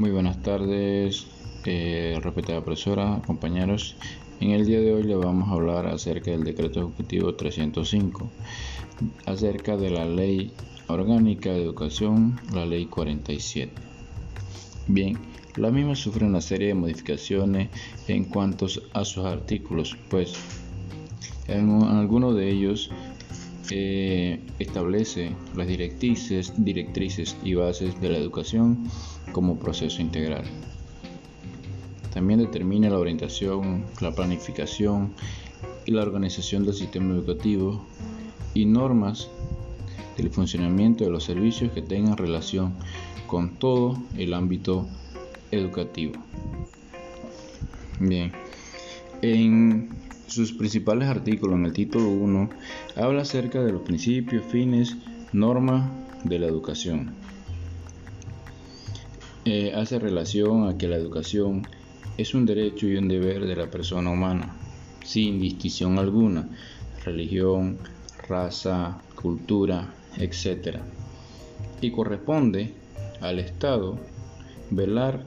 Muy buenas tardes, eh, respetada profesora, compañeros. En el día de hoy le vamos a hablar acerca del decreto ejecutivo 305, acerca de la ley orgánica de educación, la ley 47. Bien, la misma sufre una serie de modificaciones en cuanto a sus artículos, pues en algunos de ellos eh, establece las directrices, directrices y bases de la educación como proceso integral. También determina la orientación, la planificación y la organización del sistema educativo y normas del funcionamiento de los servicios que tengan relación con todo el ámbito educativo. Bien, en sus principales artículos en el título 1 habla acerca de los principios, fines, normas de la educación. Eh, hace relación a que la educación es un derecho y un deber de la persona humana, sin distinción alguna, religión, raza, cultura, etc. Y corresponde al Estado velar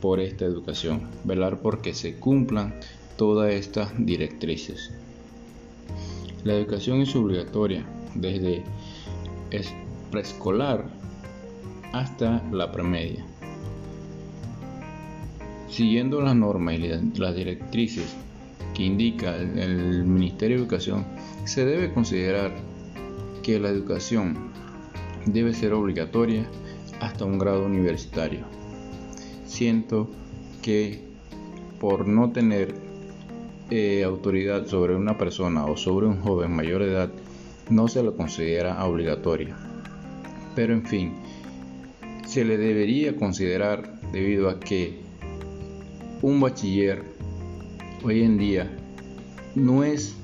por esta educación, velar porque se cumplan todas estas directrices. La educación es obligatoria desde preescolar hasta la premedia. Siguiendo las normas y las directrices que indica el Ministerio de Educación, se debe considerar que la educación debe ser obligatoria hasta un grado universitario. Siento que por no tener eh, autoridad sobre una persona o sobre un joven mayor de edad no se lo considera obligatoria. Pero en fin, se le debería considerar debido a que un bachiller hoy en día no es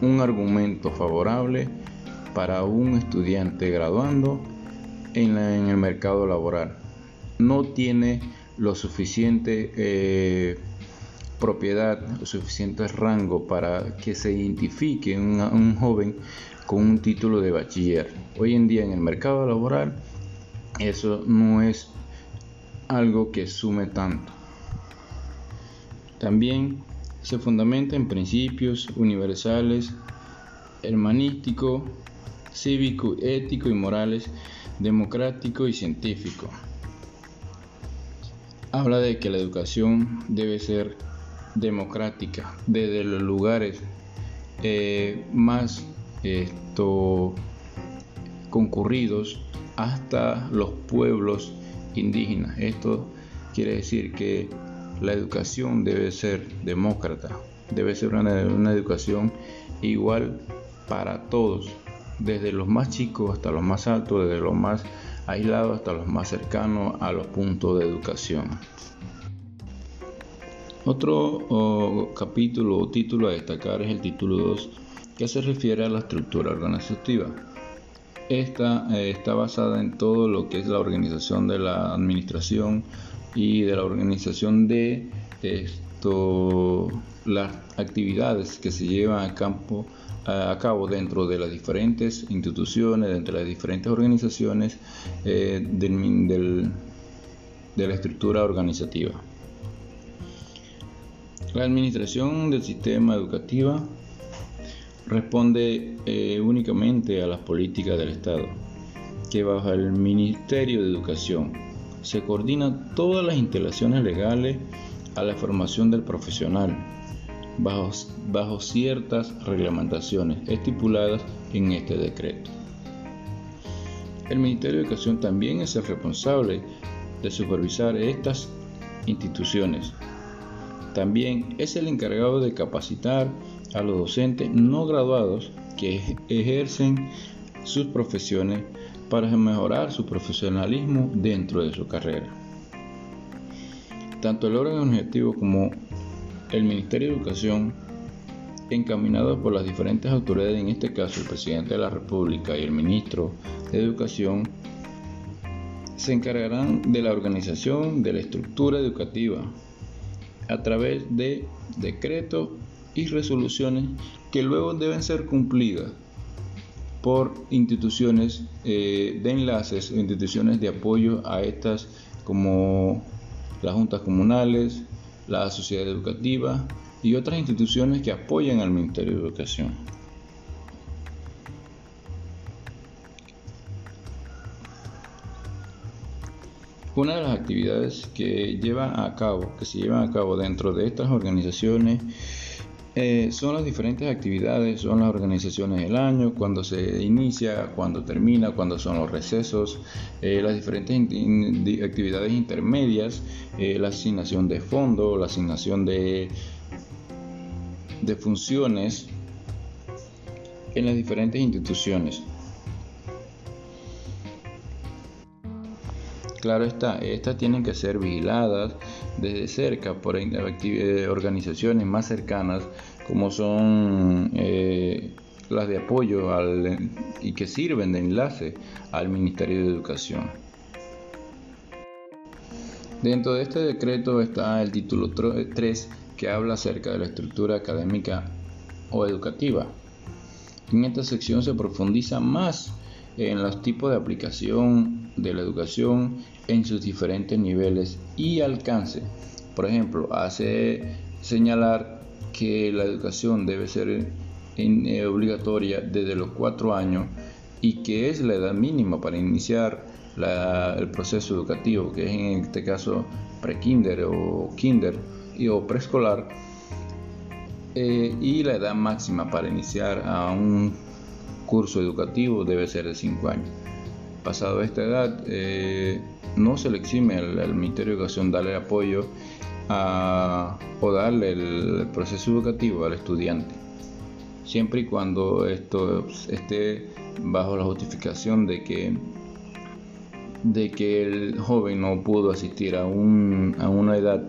un argumento favorable para un estudiante graduando en, el mercado laboral. No tiene lo suficiente eh, propiedad, o suficiente rango para que se identifique un, un joven con un título de bachiller. Hoy en día en el mercado laboral eso no es algo que sume tanto. También se fundamenta en principios universales, hermanístico, cívico, ético y morales, democrático y científico. Habla de que la educación debe ser democrática desde los lugares eh, más esto, concurridos hasta los pueblos indígenas. Esto quiere decir que la educación debe ser demócrata, debe ser una, una educación igual para todos, desde los más chicos hasta los más altos, desde los más aislados hasta los más cercanos a los puntos de educación. Otro capítulo o título a destacar es el título 2, que se refiere a la estructura organizativa. Esta eh, está basada en todo lo que es la organización de la administración y de la organización de esto, las actividades que se llevan a, cabo dentro de las diferentes instituciones, dentro de las diferentes organizaciones eh, de la estructura organizativa. La administración del sistema educativo responde eh, únicamente a las políticas del Estado, que bajo el Ministerio de Educación se coordinan todas las instalaciones legales a la formación del profesional, bajo ciertas reglamentaciones estipuladas en este decreto. El Ministerio de Educación también es el responsable de supervisar estas instituciones también es el encargado de capacitar a los docentes no graduados que ejercen sus profesiones para mejorar su profesionalismo dentro de su carrera. Tanto el órgano objetivo como el Ministerio de Educación, encaminados por las diferentes autoridades, en este caso el presidente de la República y el ministro de Educación, se encargarán de la organización de la estructura educativa, a través de decretos y resoluciones que luego deben ser cumplidas por instituciones eh, de enlaces o instituciones de apoyo a estas como las juntas comunales, la sociedad educativa y otras instituciones que apoyan al Ministerio de Educación. Una de las actividades que lleva a cabo, que se llevan a cabo dentro de estas organizaciones eh, son las diferentes actividades, son las organizaciones del año, cuando se inicia, cuando termina, cuando son los recesos, eh, las diferentes actividades intermedias, eh, la asignación de fondos, la asignación de funciones en las diferentes instituciones. Claro está, estas tienen que ser vigiladas desde cerca por organizaciones más cercanas como son eh, las de apoyo y que sirven de enlace al Ministerio de Educación. Dentro de este decreto está el título 3 que habla acerca de la estructura académica o educativa. En esta sección se profundiza más en los tipos de aplicación de la educación en sus diferentes niveles y alcance. Por ejemplo, hace señalar que la educación debe ser eh, obligatoria desde los cuatro años y que es la edad mínima para iniciar el proceso educativo, que es en este caso pre-kinder o kinder o preescolar, eh, y la edad máxima para iniciar un curso educativo debe ser de 5 años. Pasado esta edad, eh, no se le exime al, Ministerio de Educación darle apoyo o darle el, proceso educativo al estudiante, siempre y cuando esto esté bajo la justificación de que de que el joven no pudo asistir a, un, a una edad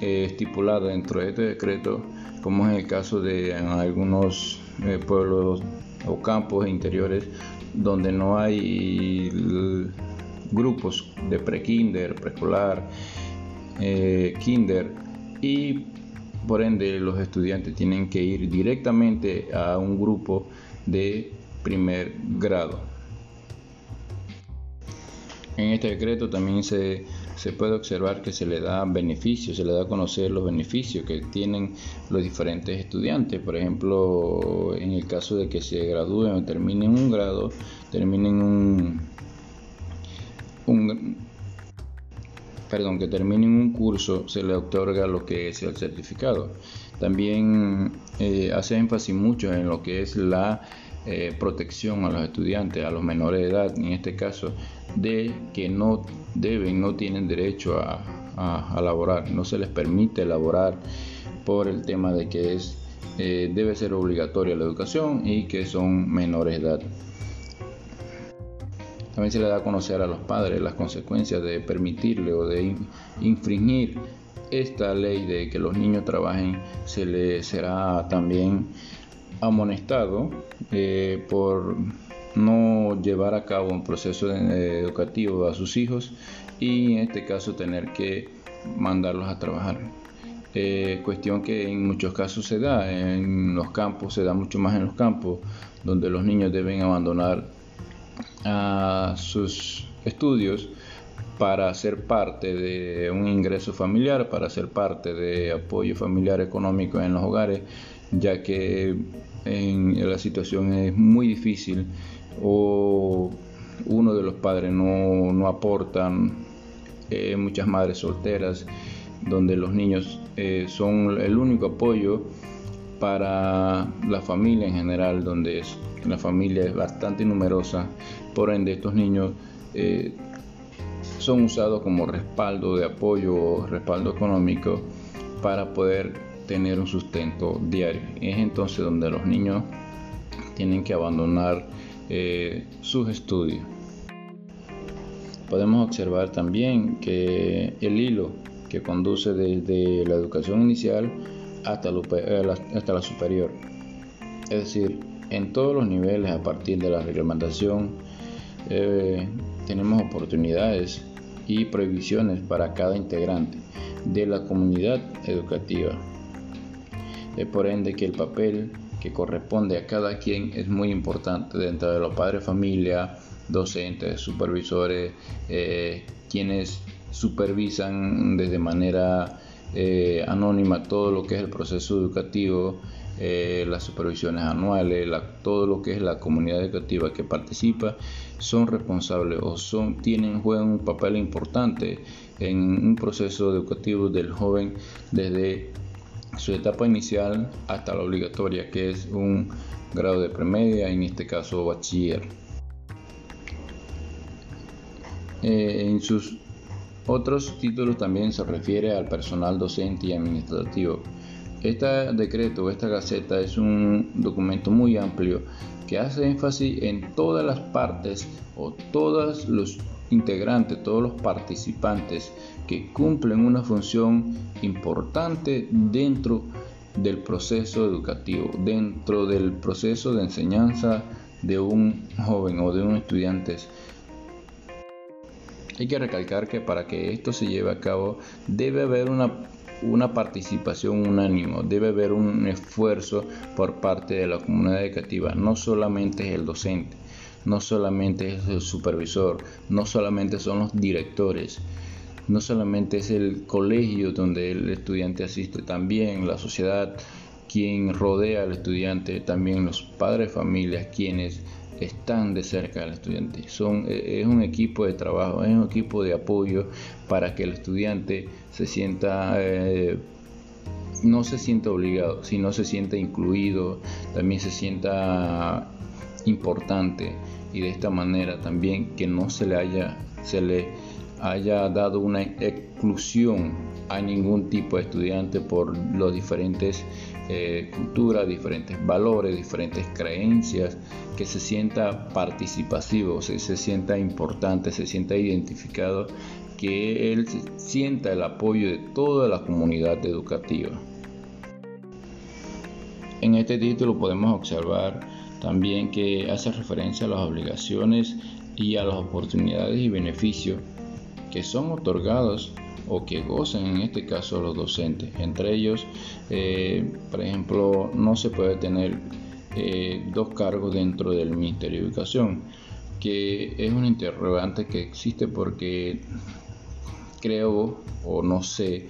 eh, estipulada dentro de este decreto, como es el caso de algunos eh, pueblos o campos interiores donde no hay grupos de pre-kinder, preescolar, eh, kinder y por ende los estudiantes tienen que ir directamente a un grupo de primer grado. En este decreto también se se puede observar que se le da beneficios, se le da a conocer los beneficios que tienen los diferentes estudiantes. Por ejemplo, en el caso de que se gradúen o terminen un grado, terminen un, perdón, que terminen un curso, se le otorga lo que es el certificado. También eh, hace énfasis mucho en lo que es la eh, protección a los estudiantes, a los menores de edad, en este caso, de que no deben, no tienen derecho a, a, laborar, no se les permite laborar por el tema de que es, eh, debe ser obligatoria la educación y que son menores de edad. También se le da a conocer a los padres las consecuencias de permitirle o de infringir esta ley de que los niños trabajen, se les será también amonestado eh, por no llevar a cabo un proceso educativo a sus hijos y en este caso tener que mandarlos a trabajar. Eh, cuestión que en muchos casos se da en los campos, se da mucho más en los campos, donde los niños deben abandonar a sus estudios para ser parte de un ingreso familiar, para ser parte de apoyo familiar económico en los hogares, ya que en la situación es muy difícil o uno de los padres no, no aportan, eh, muchas madres solteras, donde los niños eh, son el único apoyo para la familia en general, donde la familia es bastante numerosa, por ende estos niños eh, son usados como respaldo de apoyo o respaldo económico para poder tener un sustento diario. Es entonces donde los niños tienen que abandonar eh, sus estudios. Podemos observar también que el hilo que conduce desde la educación inicial hasta, eh, la, hasta la superior, es decir, en todos los niveles a partir de la reglamentación, eh, tenemos oportunidades y prohibiciones para cada integrante de la comunidad educativa. Es por ende que el papel que corresponde a cada quien es muy importante dentro de los padres de familia, docentes, supervisores, eh, quienes supervisan desde manera eh, anónima todo lo que es el proceso educativo, eh, las supervisiones anuales, todo lo que es la comunidad educativa que participa, son responsables o son, tienen, juegan un papel importante en un proceso educativo del joven desde su etapa inicial hasta la obligatoria, que es un grado de premedia, en este caso bachiller. Eh, en sus otros títulos también se refiere al personal docente y administrativo. Este decreto, esta gaceta es un documento muy amplio que hace énfasis en todas las partes o todos los integrantes, todos los participantes que cumplen una función importante dentro del proceso educativo, dentro del proceso de enseñanza de un joven o de un estudiante. Hay que recalcar que para que esto se lleve a cabo debe haber una, una participación unánime, debe haber un esfuerzo por parte de la comunidad educativa, no solamente es el docente, no solamente es el supervisor, no solamente son los directores, no solamente es el colegio donde el estudiante asiste, también la sociedad, quien rodea al estudiante, también los padres de familia, quienes están de cerca al estudiante. Son, e, es un equipo de trabajo, es un equipo de apoyo para que el estudiante se sienta, eh, no se sienta obligado, sino se sienta incluido, también se sienta importante y de esta manera también que no se le haya, se le haya dado una exclusión a ningún tipo de estudiante por los diferentes eh, culturas, diferentes valores, diferentes creencias, que se sienta participativo, se, se sienta importante, se sienta identificado, que él sienta el apoyo de toda la comunidad educativa. En este título podemos observar también que hace referencia a las obligaciones y a las oportunidades y beneficios que son otorgados o que gozan en este caso los docentes. Entre ellos, eh, por ejemplo, no se puede tener eh, dos cargos dentro del Ministerio de Educación, que es un interrogante que existe porque creo o no sé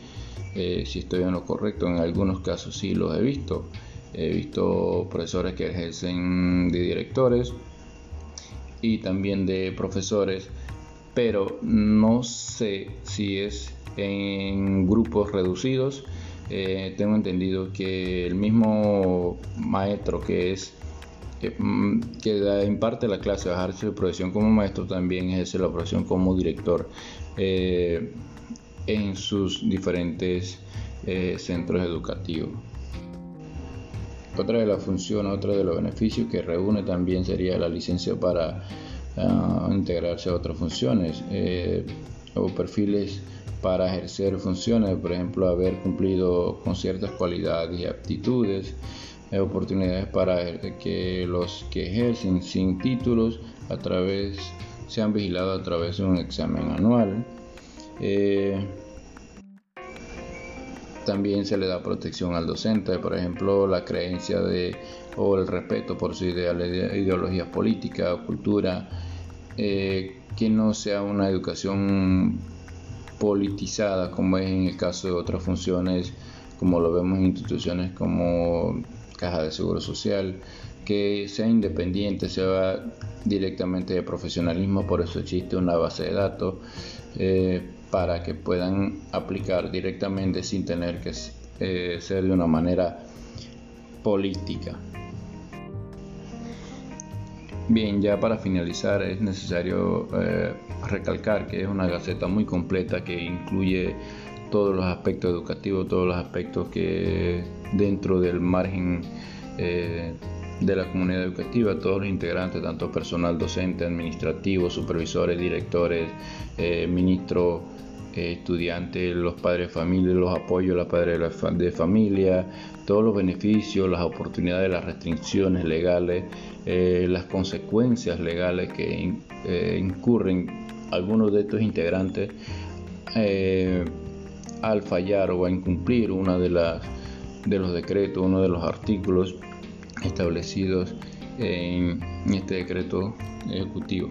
eh, si estoy en lo correcto, en algunos casos sí los he visto. He visto profesores que ejercen de directores y también de profesores pero no sé si es en grupos reducidos. Eh, tengo entendido que el mismo maestro que es que, mm, imparte la clase, ejerce su profesión como maestro, también ejerce la profesión como director eh, en sus diferentes eh, centros educativos. Otra de las funciones, otro de los beneficios que reúne también sería la licencia para integrarse a otras funciones eh, o perfiles para ejercer funciones, por ejemplo, haber cumplido con ciertas cualidades y aptitudes, eh, oportunidades para que los que ejercen sin títulos a través sean vigilados a través de un examen anual. Eh, también se le da protección al docente, por ejemplo, la creencia de o el respeto por su ideología política o cultura, eh, que no sea una educación politizada como es en el caso de otras funciones, como lo vemos en instituciones como Caja de Seguro Social, que sea independiente, sea directamente de profesionalismo, por eso existe una base de datos. Eh, para que puedan aplicar directamente sin tener que eh, ser de una manera política. Bien, ya para finalizar es necesario eh, recalcar que es una gaceta muy completa que incluye todos los aspectos educativos, todos los aspectos que dentro del margen eh, de la comunidad educativa, todos los integrantes, tanto personal docente, administrativo, supervisores, directores, ministros, estudiantes, los padres de familia, los apoyos a los padres de familia, todos los beneficios, las oportunidades, las restricciones legales, eh, las consecuencias legales que eh, incurren algunos de estos integrantes eh, al fallar o a incumplir uno de, de los decretos, uno de los artículos establecidos en este decreto ejecutivo.